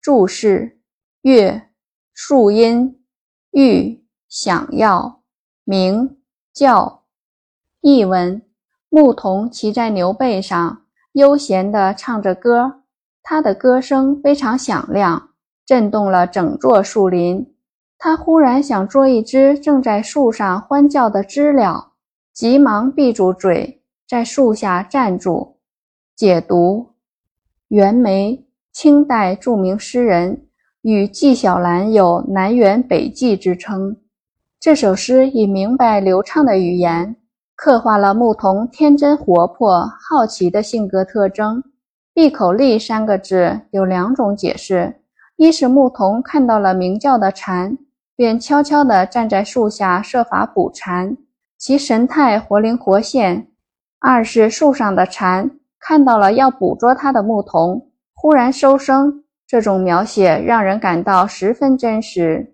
注释：樾，树音；欲，想要；鸣，叫。译文：牧童骑在牛背上，悠闲地唱着歌，他的歌声非常响亮，震动了整座树林。他忽然想捉一只正在树上欢叫的知了，急忙闭住嘴，在树下站住。解读：袁枚。清代著名诗人，与纪晓岚有“南辕北纪”之称。这首诗以明白流畅的语言，刻画了牧童天真活泼、好奇的性格特征。“闭口立”三个字有两种解释：一是牧童看到了鸣叫的蝉，便悄悄地站在树下设法捕蝉，其神态活灵活现；二是树上的蝉看到了要捕捉它的牧童。忽然收声，这种描写让人感到十分真实。